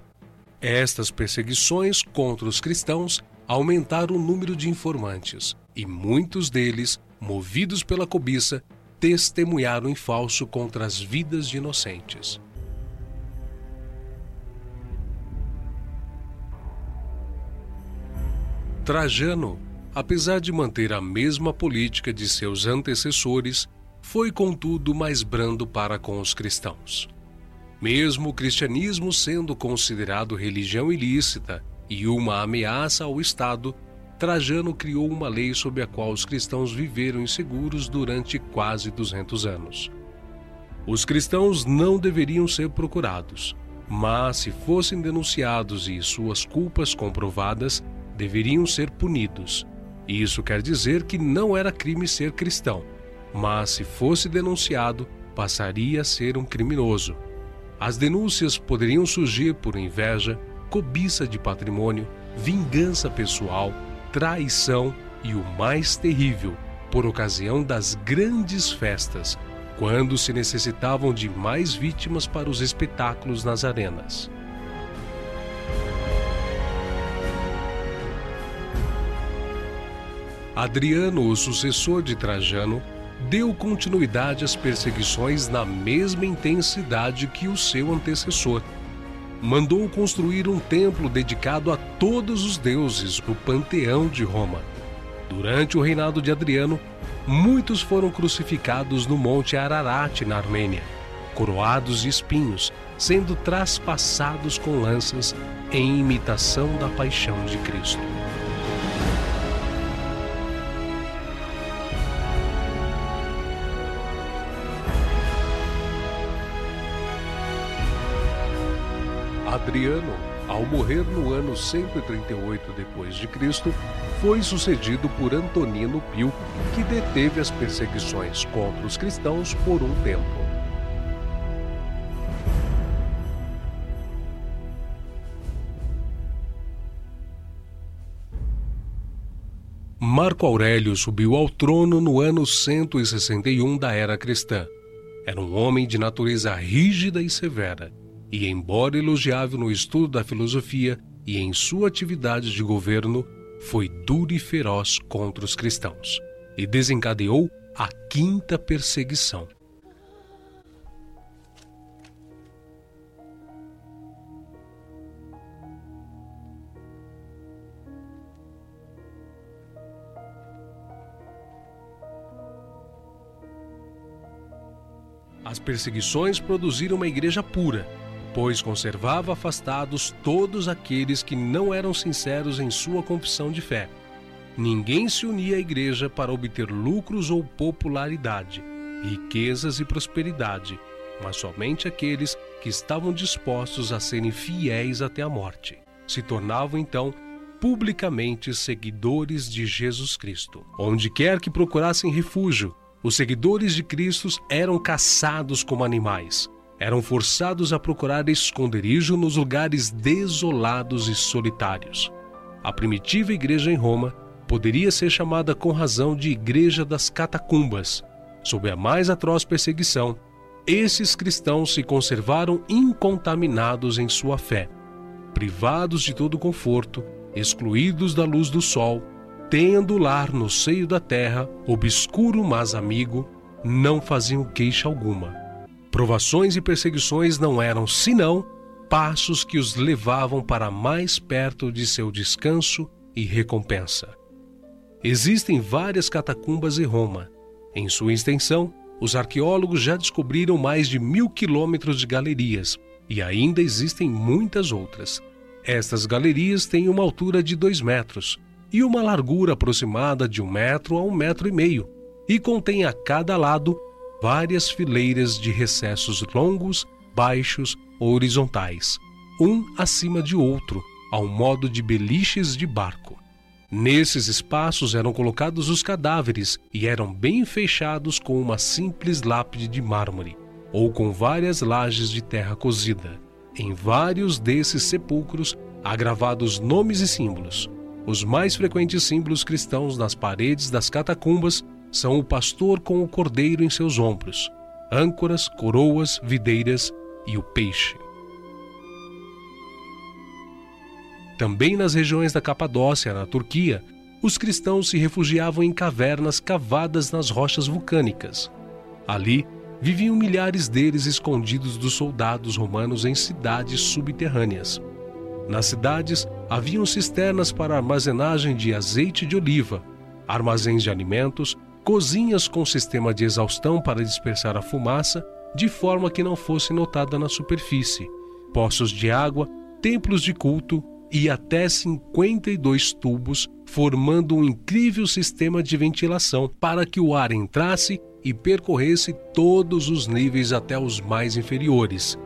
Estas perseguições contra os cristãos aumentaram o número de informantes, e muitos deles, movidos pela cobiça, testemunharam em falso contra as vidas de inocentes. Trajano apesar de manter a mesma política de seus antecessores, foi contudo mais brando para com os cristãos. Mesmo o cristianismo sendo considerado religião ilícita e uma ameaça ao Estado, Trajano criou uma lei sob a qual os cristãos viveram inseguros durante quase 200 anos. Os cristãos não deveriam ser procurados, mas, se fossem denunciados e suas culpas comprovadas, deveriam ser punidos, isso quer dizer que não era crime ser cristão, mas se fosse denunciado, passaria a ser um criminoso. As denúncias poderiam surgir por inveja, cobiça de patrimônio, vingança pessoal, traição e o mais terrível, por ocasião das grandes festas, quando se necessitavam de mais vítimas para os espetáculos nas arenas. Adriano, o sucessor de Trajano, deu continuidade às perseguições na mesma intensidade que o seu antecessor. Mandou construir um templo dedicado a todos os deuses no panteão de Roma. Durante o reinado de Adriano, muitos foram crucificados no Monte Ararat, na Armênia, coroados de espinhos, sendo traspassados com lanças em imitação da paixão de Cristo. Adriano, ao morrer no ano 138 d.C., foi sucedido por Antonino Pio, que deteve as perseguições contra os cristãos por um tempo. Marco Aurélio subiu ao trono no ano 161 da era cristã. Era um homem de natureza rígida e severa e, embora elogiável no estudo da filosofia e em sua atividade de governo, foi duro e feroz contra os cristãos e desencadeou a quinta perseguição. As perseguições produziram uma igreja pura, pois conservava afastados todos aqueles que não eram sinceros em sua confissão de fé. Ninguém se unia à igreja para obter lucros ou popularidade, riquezas e prosperidade, mas somente aqueles que estavam dispostos a serem fiéis até a morte. Se tornavam então publicamente seguidores de Jesus Cristo. Onde quer que procurassem refúgio, os seguidores de Cristo eram caçados como animais. Eram forçados a procurar esconderijo nos lugares desolados e solitários. A primitiva igreja em Roma poderia ser chamada com razão de Igreja das Catacumbas. Sob a mais atroz perseguição, esses cristãos se conservaram incontaminados em sua fé, privados de todo conforto, excluídos da luz do sol, tendo lar no seio da terra, obscuro mas amigo, não faziam queixa alguma. Provações e perseguições não eram senão passos que os levavam para mais perto de seu descanso e recompensa. Existem várias catacumbas em Roma. Em sua extensão, os arqueólogos já descobriram mais de mil quilômetros de galerias e ainda existem muitas outras. Estas galerias têm uma altura de dois metros e uma largura aproximada de um metro a um metro e meio, e contém a cada lado várias fileiras de recessos longos, baixos ou horizontais, um acima de outro, ao modo de beliches de barco. Nesses espaços eram colocados os cadáveres e eram bem fechados com uma simples lápide de mármore ou com várias lajes de terra cozida. Em vários desses sepulcros há gravados nomes e símbolos. Os mais frequentes símbolos cristãos nas paredes das catacumbas são o pastor com o cordeiro em seus ombros, âncoras, coroas, videiras e o peixe. Também nas regiões da Capadócia, na Turquia, os cristãos se refugiavam em cavernas cavadas nas rochas vulcânicas. Ali viviam milhares deles escondidos dos soldados romanos em cidades subterrâneas. Nas cidades haviam cisternas para armazenagem de azeite de oliva, armazéns de alimentos, cozinhas com sistema de exaustão para dispersar a fumaça, de forma que não fosse notada na superfície, poços de água, templos de culto e até 52 tubos, formando um incrível sistema de ventilação para que o ar entrasse e percorresse todos os níveis até os mais inferiores.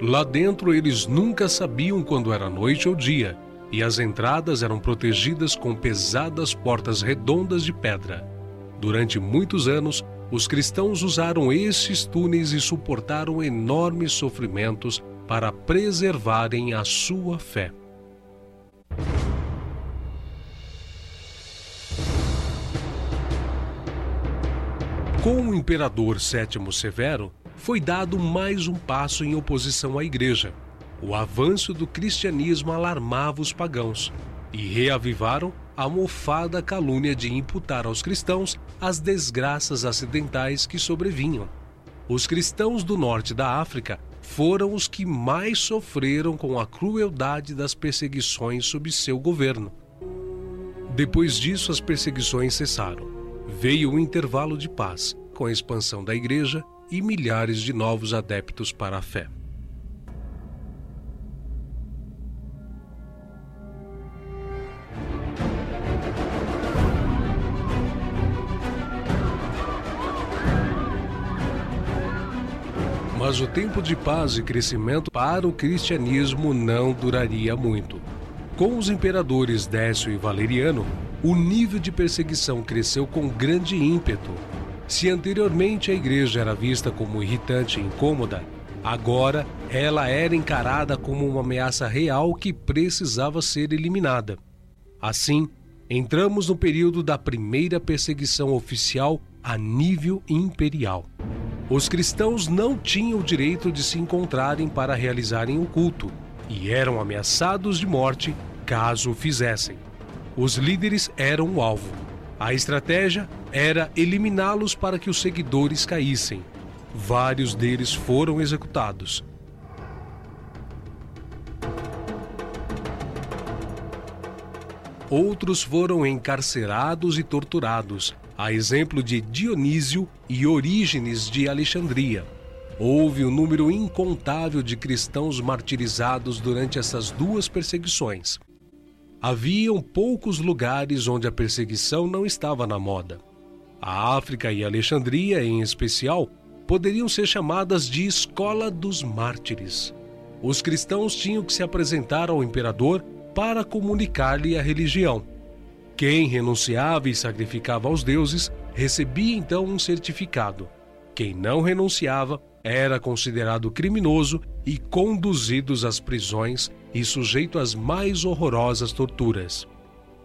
Lá dentro eles nunca sabiam quando era noite ou dia, e as entradas eram protegidas com pesadas portas redondas de pedra. Durante muitos anos, os cristãos usaram estes túneis e suportaram enormes sofrimentos para preservarem a sua fé. Com o imperador Sétimo Severo, foi dado mais um passo em oposição à Igreja. O avanço do cristianismo alarmava os pagãos e reavivaram a mofada calúnia de imputar aos cristãos as desgraças acidentais que sobrevinham. Os cristãos do norte da África foram os que mais sofreram com a crueldade das perseguições sob seu governo. Depois disso, as perseguições cessaram. Veio um intervalo de paz, com a expansão da igreja e milhares de novos adeptos para a fé. Mas o tempo de paz e crescimento para o cristianismo não duraria muito. Com os imperadores Décio e Valeriano, o nível de perseguição cresceu com grande ímpeto. Se anteriormente a igreja era vista como irritante e incômoda, agora ela era encarada como uma ameaça real que precisava ser eliminada. Assim, entramos no período da primeira perseguição oficial a nível imperial. Os cristãos não tinham o direito de se encontrarem para realizarem o culto e eram ameaçados de morte caso o fizessem. Os líderes eram o alvo. A estratégia era eliminá-los para que os seguidores caíssem. Vários deles foram executados. Outros foram encarcerados e torturados, a exemplo de Dionísio e Orígenes de Alexandria. houve um número incontável de cristãos martirizados durante essas duas perseguições. Haviam poucos lugares onde a perseguição não estava na moda. A África e Alexandria, em especial, poderiam ser chamadas de Escola dos Mártires. Os cristãos tinham que se apresentar ao imperador para comunicar-lhe a religião. Quem renunciava e sacrificava aos deuses recebia então um certificado. Quem não renunciava era considerado criminoso e conduzidos às prisões e sujeito às mais horrorosas torturas.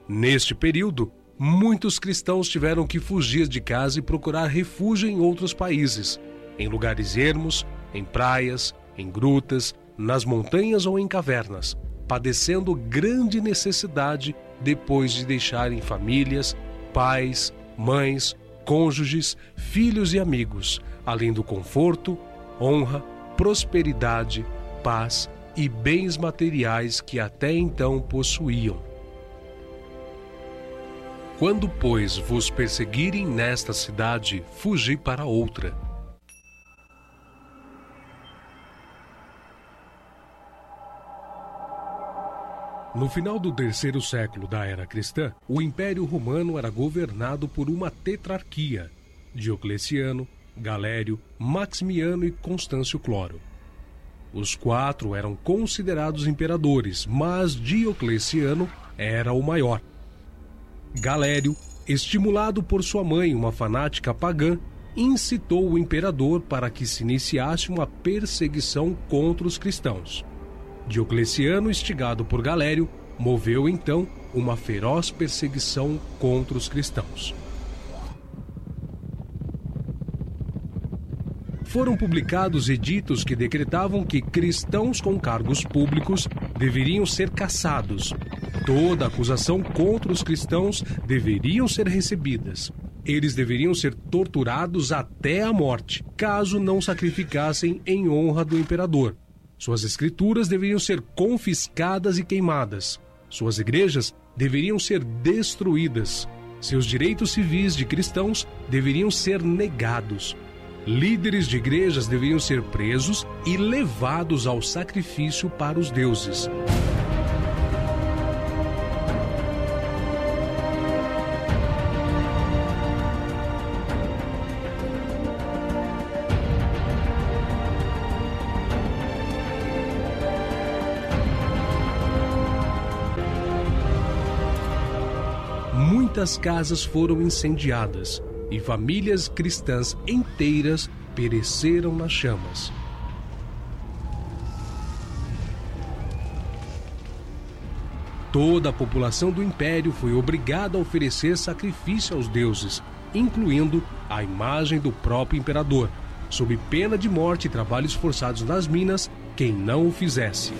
Neste período, muitos cristãos tiveram que fugir de casa e procurar refúgio em outros países, em lugares ermos, em praias, em grutas, nas montanhas ou em cavernas, padecendo grande necessidade depois de deixarem famílias, pais, mães, cônjuges, filhos e amigos, além do conforto, honra, prosperidade, paz e bens materiais que até então possuíam. Quando, pois, vos perseguirem nesta cidade, fugi para outra No final do terceiro século da era cristã, o Império Romano era governado por uma tetrarquia: Diocleciano, Galério, Maximiano e Constâncio Cloro. Os quatro eram considerados imperadores, mas Diocleciano era o maior. Galério, estimulado por sua mãe, uma fanática pagã, incitou o imperador para que se iniciasse uma perseguição contra os cristãos. Diocleciano, instigado por Galério, moveu então uma feroz perseguição contra os cristãos. Foram publicados editos que decretavam que cristãos com cargos públicos deveriam ser caçados. Toda acusação contra os cristãos deveriam ser recebidas. Eles deveriam ser torturados até a morte, caso não sacrificassem em honra do imperador. Suas escrituras deveriam ser confiscadas e queimadas. Suas igrejas deveriam ser destruídas. Seus direitos civis de cristãos deveriam ser negados. Líderes de igrejas deveriam ser presos e levados ao sacrifício para os deuses. Muitas casas foram incendiadas e famílias cristãs inteiras pereceram nas chamas. Toda a população do império foi obrigada a oferecer sacrifício aos deuses, incluindo a imagem do próprio imperador, sob pena de morte e trabalhos forçados nas minas quem não o fizesse.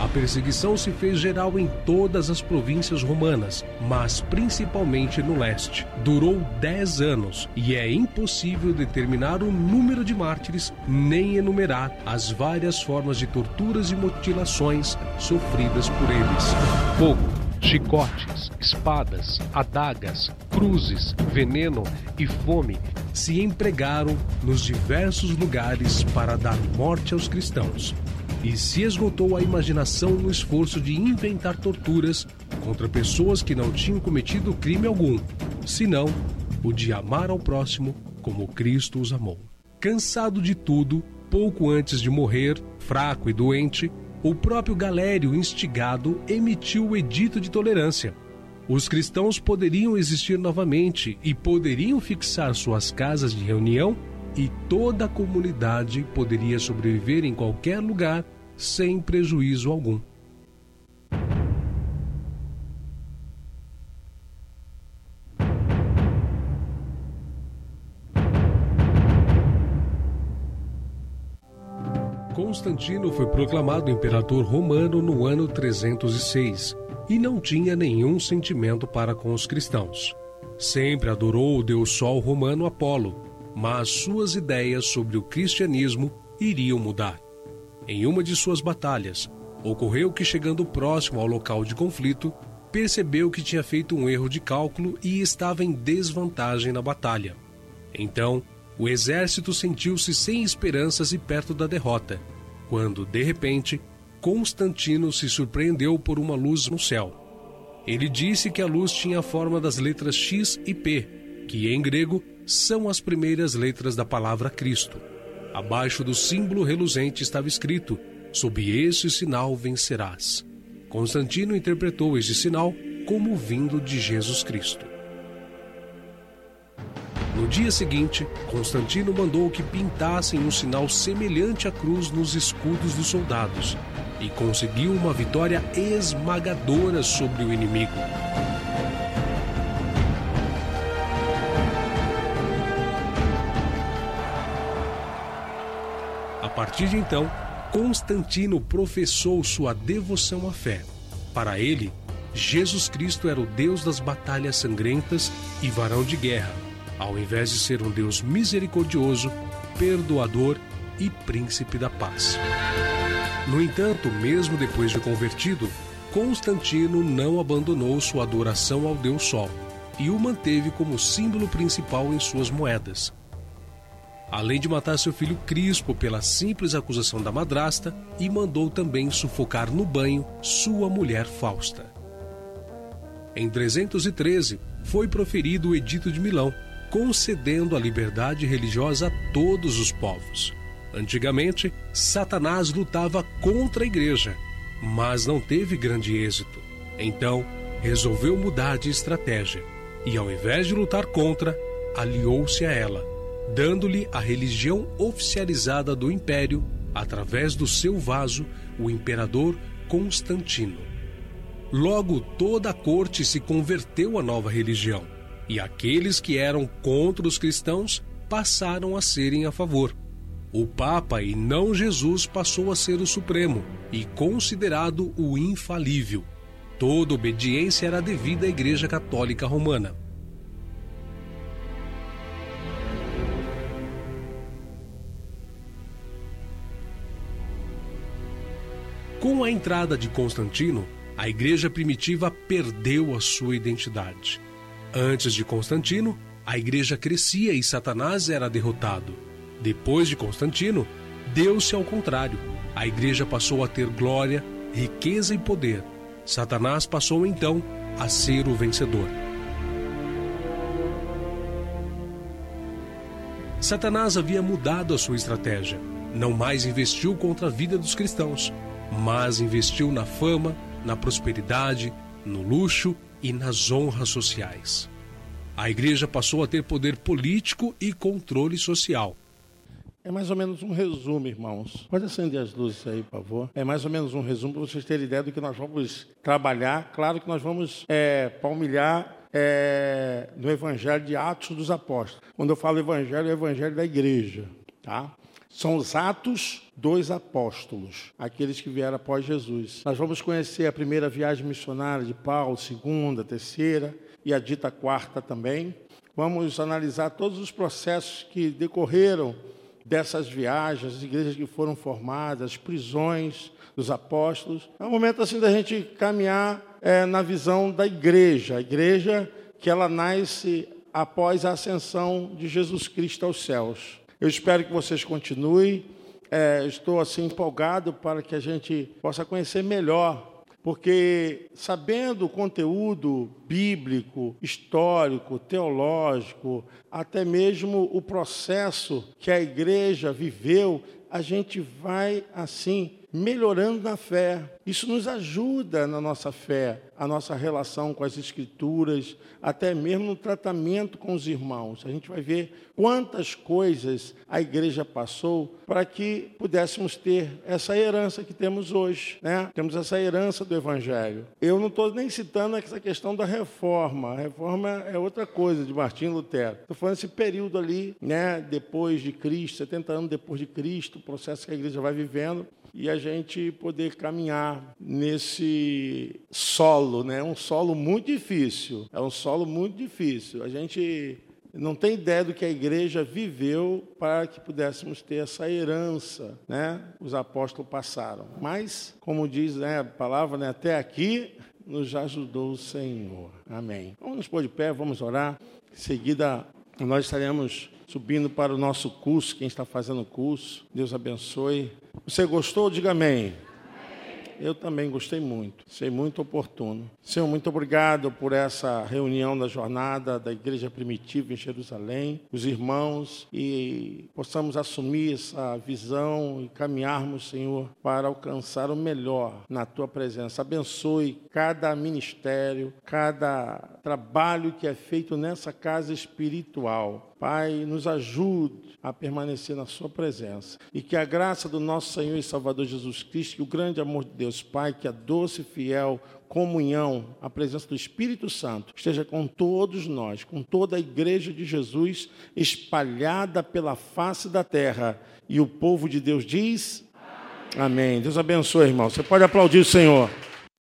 A perseguição se fez geral em todas as províncias romanas, mas principalmente no leste. Durou 10 anos e é impossível determinar o número de mártires nem enumerar as várias formas de torturas e mutilações sofridas por eles. Fogo, chicotes, espadas, adagas, cruzes, veneno e fome se empregaram nos diversos lugares para dar morte aos cristãos e se esgotou a imaginação no esforço de inventar torturas contra pessoas que não tinham cometido crime algum, senão o de amar ao próximo como Cristo os amou. Cansado de tudo, pouco antes de morrer, fraco e doente, o próprio Galério, instigado, emitiu o Edito de Tolerância. Os cristãos poderiam existir novamente e poderiam fixar suas casas de reunião e toda a comunidade poderia sobreviver em qualquer lugar sem prejuízo algum. Constantino foi proclamado imperador romano no ano 306 e não tinha nenhum sentimento para com os cristãos. Sempre adorou o deus Sol romano Apolo, mas suas ideias sobre o cristianismo iriam mudar. Em uma de suas batalhas, ocorreu que, chegando próximo ao local de conflito, percebeu que tinha feito um erro de cálculo e estava em desvantagem na batalha. Então, o exército sentiu-se sem esperanças e perto da derrota, quando, de repente, Constantino se surpreendeu por uma luz no céu. Ele disse que a luz tinha a forma das letras X e P, que em grego são as primeiras letras da palavra Cristo. Abaixo do símbolo reluzente estava escrito: Sob esse sinal vencerás. Constantino interpretou este sinal como vindo de Jesus Cristo. No dia seguinte, Constantino mandou que pintassem um sinal semelhante à cruz nos escudos dos soldados e conseguiu uma vitória esmagadora sobre o inimigo. Partir de então, Constantino professou sua devoção à fé. Para ele, Jesus Cristo era o Deus das batalhas sangrentas e varão de guerra ao invés de ser um Deus misericordioso, perdoador e príncipe da paz. No entanto, mesmo depois de convertido, Constantino não abandonou sua adoração ao Deus Sol e o manteve como símbolo principal em suas moedas. Além de matar seu filho Crispo pela simples acusação da madrasta, e mandou também sufocar no banho sua mulher Fausta. Em 313, foi proferido o Edito de Milão, concedendo a liberdade religiosa a todos os povos. Antigamente, Satanás lutava contra a igreja, mas não teve grande êxito. Então, resolveu mudar de estratégia e, ao invés de lutar contra, aliou-se a ela, dando-lhe a religião oficializada do império através do seu vaso, o imperador Constantino. Logo, toda a corte se converteu à nova religião e aqueles que eram contra os cristãos passaram a serem a favor. O Papa e não Jesus passou a ser o Supremo e considerado o infalível. Toda obediência era devida à Igreja Católica Romana. Com a entrada de Constantino, a igreja primitiva perdeu a sua identidade. Antes de Constantino, a igreja crescia e Satanás era derrotado. Depois de Constantino, deu-se ao contrário. A igreja passou a ter glória, riqueza e poder. Satanás passou então a ser o vencedor. Satanás havia mudado a sua estratégia. Não mais investiu contra a vida dos cristãos, mas investiu na fama, na prosperidade, no luxo e nas honras sociais. A igreja passou a ter poder político e controle social. É mais ou menos um resumo, irmãos. Pode acender as luzes aí, por favor. É mais ou menos um resumo para vocês terem ideia do que nós vamos trabalhar. Claro que nós vamos é, palmilhar é, no Evangelho de Atos dos Apóstolos. Quando eu falo Evangelho, é o Evangelho da igreja. Tá? São os Atos dos Apóstolos, aqueles que vieram após Jesus. Nós vamos conhecer a primeira viagem missionária de Paulo, segunda, terceira e a dita quarta também. Vamos analisar todos os processos que decorreram dessas viagens, as igrejas que foram formadas, as prisões dos apóstolos. É um momento assim da gente caminhar é, na visão da igreja, a igreja que ela nasce após a ascensão de Jesus Cristo aos céus. Eu espero que vocês continuem. É, estou assim empolgado para que a gente possa conhecer melhor, porque sabendo o conteúdo bíblico, histórico, teológico, até mesmo o processo que a igreja viveu, a gente vai assim melhorando na fé. Isso nos ajuda na nossa fé, a nossa relação com as Escrituras, até mesmo no tratamento com os irmãos. A gente vai ver quantas coisas a igreja passou para que pudéssemos ter essa herança que temos hoje. Né? Temos essa herança do Evangelho. Eu não estou nem citando essa questão da reforma. A reforma é outra coisa de Martim Lutero. Estou falando esse período ali, né, depois de Cristo, 70 anos depois de Cristo, o processo que a igreja vai vivendo e a gente poder caminhar nesse solo, né? Um solo muito difícil. É um solo muito difícil. A gente não tem ideia do que a igreja viveu para que pudéssemos ter essa herança, né? Os apóstolos passaram. Mas, como diz né, a palavra, né, até aqui nos ajudou o Senhor. Amém. Vamos nos pôr de pé, vamos orar. Em seguida, nós estaremos subindo para o nosso curso, quem está fazendo o curso. Deus abençoe. Você gostou? Diga amém. Eu também gostei muito, achei muito oportuno. Senhor, muito obrigado por essa reunião da jornada da Igreja Primitiva em Jerusalém, os irmãos, e possamos assumir essa visão e caminharmos, Senhor, para alcançar o melhor na Tua presença. Abençoe cada ministério, cada trabalho que é feito nessa casa espiritual Pai, nos ajude a permanecer na Sua presença. E que a graça do nosso Senhor e Salvador Jesus Cristo, que o grande amor de Deus, Pai, que a doce e fiel comunhão, a presença do Espírito Santo esteja com todos nós, com toda a igreja de Jesus espalhada pela face da terra. E o povo de Deus diz: Amém. Amém. Deus abençoe, irmão. Você pode aplaudir o Senhor.